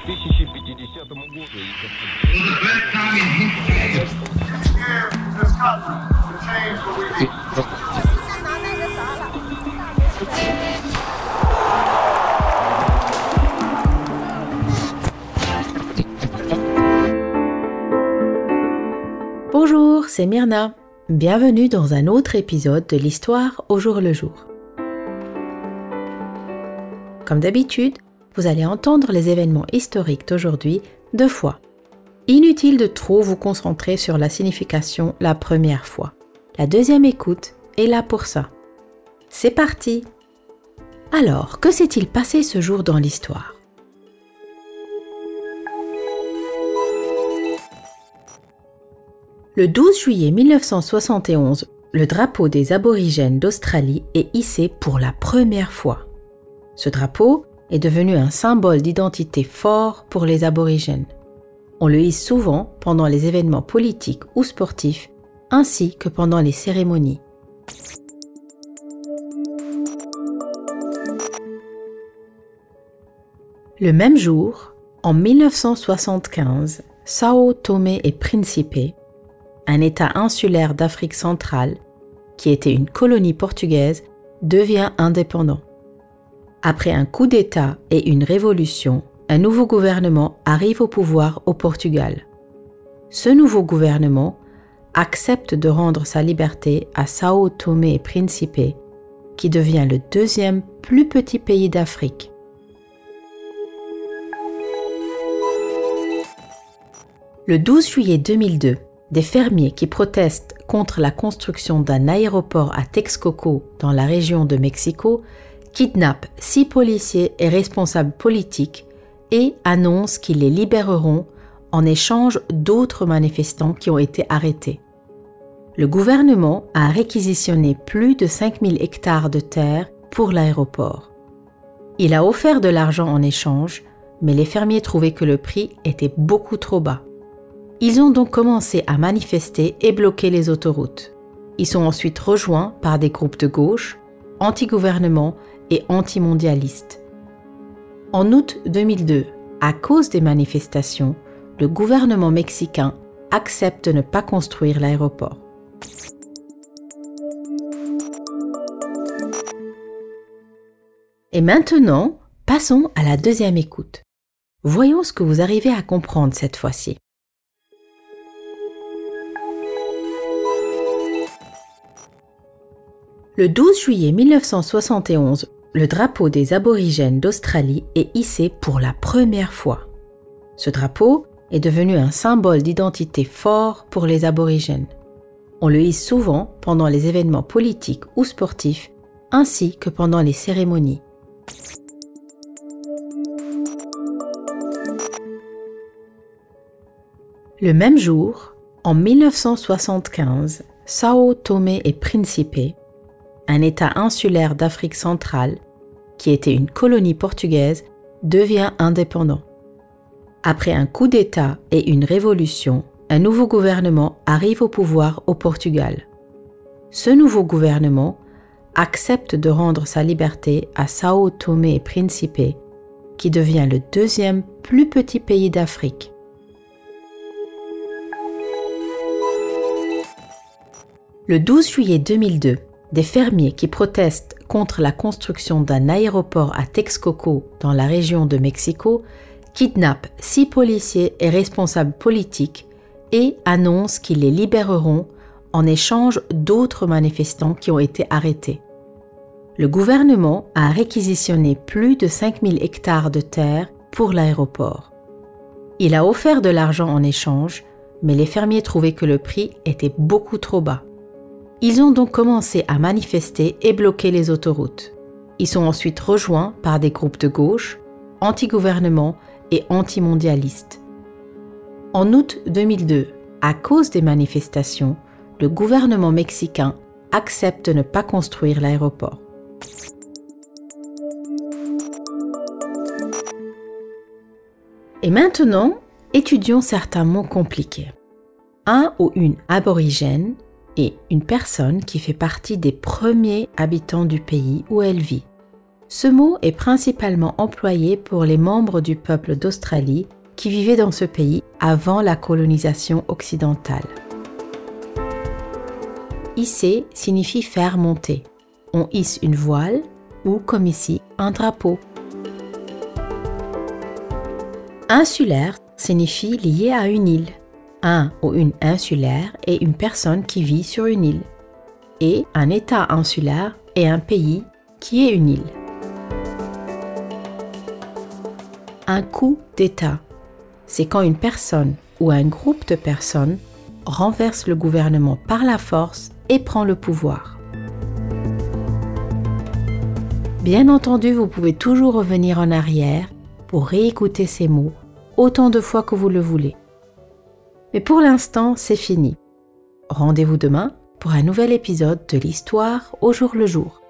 1050 году. Bonjour, c'est Myrna. Bienvenue dans un autre épisode de l'histoire au jour le jour. Comme d'habitude, vous allez entendre les événements historiques d'aujourd'hui deux fois. Inutile de trop vous concentrer sur la signification la première fois. La deuxième écoute est là pour ça. C'est parti Alors, que s'est-il passé ce jour dans l'histoire? Le 12 juillet 1971, le drapeau des aborigènes d'Australie est hissé pour la première fois. Ce drapeau est devenu un symbole d'identité fort pour les aborigènes. On le hisse souvent pendant les événements politiques ou sportifs, ainsi que pendant les cérémonies. Le même jour, en 1975, Sao Tomé et Principe, un État insulaire d'Afrique centrale, qui était une colonie portugaise, devient indépendant. Après un coup d'État et une révolution, un nouveau gouvernement arrive au pouvoir au Portugal. Ce nouveau gouvernement accepte de rendre sa liberté à Sao Tomé et Principe, qui devient le deuxième plus petit pays d'Afrique. Le 12 juillet 2002, des fermiers qui protestent contre la construction d'un aéroport à Texcoco dans la région de Mexico kidnappent six policiers et responsables politiques et annoncent qu'ils les libéreront en échange d'autres manifestants qui ont été arrêtés. Le gouvernement a réquisitionné plus de 5000 hectares de terre pour l'aéroport. Il a offert de l'argent en échange, mais les fermiers trouvaient que le prix était beaucoup trop bas. Ils ont donc commencé à manifester et bloquer les autoroutes. Ils sont ensuite rejoints par des groupes de gauche, anti-gouvernement et antimondialistes. En août 2002, à cause des manifestations, le gouvernement mexicain accepte de ne pas construire l'aéroport. Et maintenant, passons à la deuxième écoute. Voyons ce que vous arrivez à comprendre cette fois-ci. Le 12 juillet 1971, le drapeau des aborigènes d'Australie est hissé pour la première fois. Ce drapeau est devenu un symbole d'identité fort pour les aborigènes. On le hisse souvent pendant les événements politiques ou sportifs, ainsi que pendant les cérémonies. Le même jour, en 1975, Sao Tomé et Principe, un État insulaire d'Afrique centrale, qui était une colonie portugaise, devient indépendant. Après un coup d'État et une révolution, un nouveau gouvernement arrive au pouvoir au Portugal. Ce nouveau gouvernement accepte de rendre sa liberté à Sao Tomé et Principe, qui devient le deuxième plus petit pays d'Afrique. Le 12 juillet 2002, des fermiers qui protestent contre la construction d'un aéroport à Texcoco dans la région de Mexico kidnappent six policiers et responsables politiques et annoncent qu'ils les libéreront en échange d'autres manifestants qui ont été arrêtés. Le gouvernement a réquisitionné plus de 5000 hectares de terre pour l'aéroport. Il a offert de l'argent en échange, mais les fermiers trouvaient que le prix était beaucoup trop bas. Ils ont donc commencé à manifester et bloquer les autoroutes. Ils sont ensuite rejoints par des groupes de gauche, anti-gouvernement et anti-mondialistes. En août 2002, à cause des manifestations, le gouvernement mexicain accepte de ne pas construire l'aéroport. Et maintenant, étudions certains mots compliqués. Un ou une aborigène et une personne qui fait partie des premiers habitants du pays où elle vit. Ce mot est principalement employé pour les membres du peuple d'Australie qui vivaient dans ce pays avant la colonisation occidentale. Hisser signifie faire monter. On hisse une voile ou, comme ici, un drapeau. Insulaire signifie lié à une île. Un ou une insulaire est une personne qui vit sur une île. Et un État insulaire est un pays qui est une île. Un coup d'État, c'est quand une personne ou un groupe de personnes renverse le gouvernement par la force et prend le pouvoir. Bien entendu, vous pouvez toujours revenir en arrière pour réécouter ces mots autant de fois que vous le voulez. Mais pour l'instant, c'est fini. Rendez-vous demain pour un nouvel épisode de l'histoire au jour le jour.